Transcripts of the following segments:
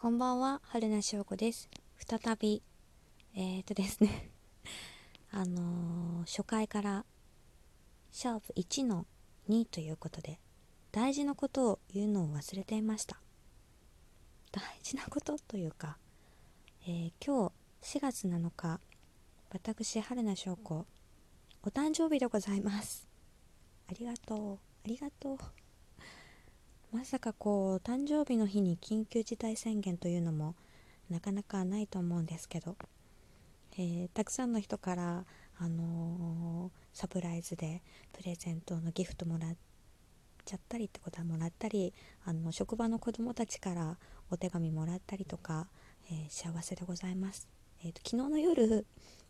こんばんは、春名翔子です。再び、えー、っとですね あのー、初回から、シャープ1の2ということで、大事なことを言うのを忘れていました。大事なことというか、えー今日4月7日、私、春名翔子、お誕生日でございます。ありがとう、ありがとう。まさかこう誕生日の日に緊急事態宣言というのもなかなかないと思うんですけど、えーたくさんの人から、あのーサプライズでプレゼントのギフトもらっちゃったりってことはもらったりあの職場の子供たちからお手紙もらったりとか、えー幸せでございます、えーと昨日の夜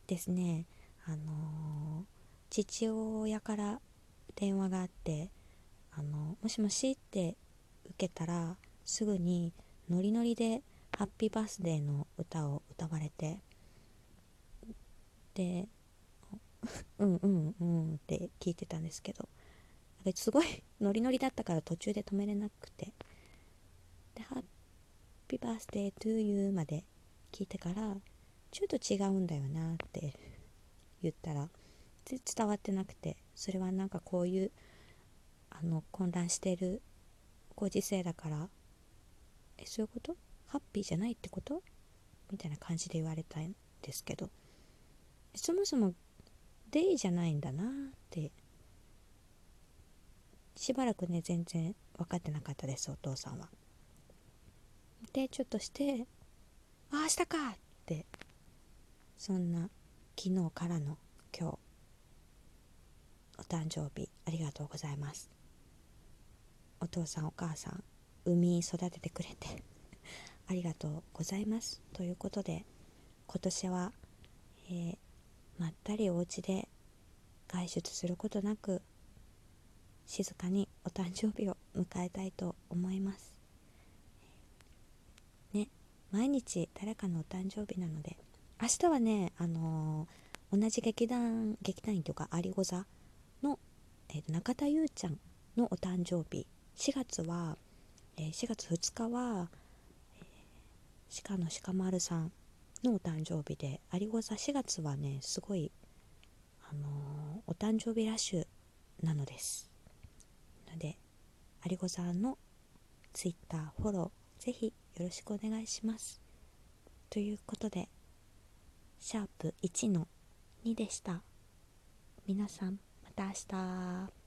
ですね、あの父親から電話があってあのもしもしって受けたらすぐにノリノリで「ハッピーバースデー」の歌を歌われてで「うんうんうん」って聞いてたんですけどすごい ノリノリだったから途中で止めれなくてで「ハッピーバースデートゥーユー」まで聞いてからちょっと違うんだよなって言ったら伝わってなくてそれはなんかこういうあの混乱してるご時世だからえそういうこと？ハッピーじゃないってこと？みたいな感じで言われたんですけどそもそもデイじゃないんだなってしばらくね全然分かってなかったですお父さんは。でちょっとして「あ明日か!」ってそんな昨日からの今日お誕生日ありがとうございます。お父さんお母さん産み育ててくれて ありがとうございます。ということで今年は、えーまったりお家で外出することなく静かにお誕生日を迎えたいと思います。ね毎日誰かのお誕生日なので明日はねあのー同じ劇団劇団員というか有子座の、えー中田優ちゃんのお誕生日4月は、え4月2日は、え鹿野鹿丸さんのお誕生日で有子座4月はねすごい、あのーお誕生日ラッシュなのです。ので有子座のツイッターフォローぜひよろしくお願いします。ということでシャープ1の2でした。皆さんまた明日。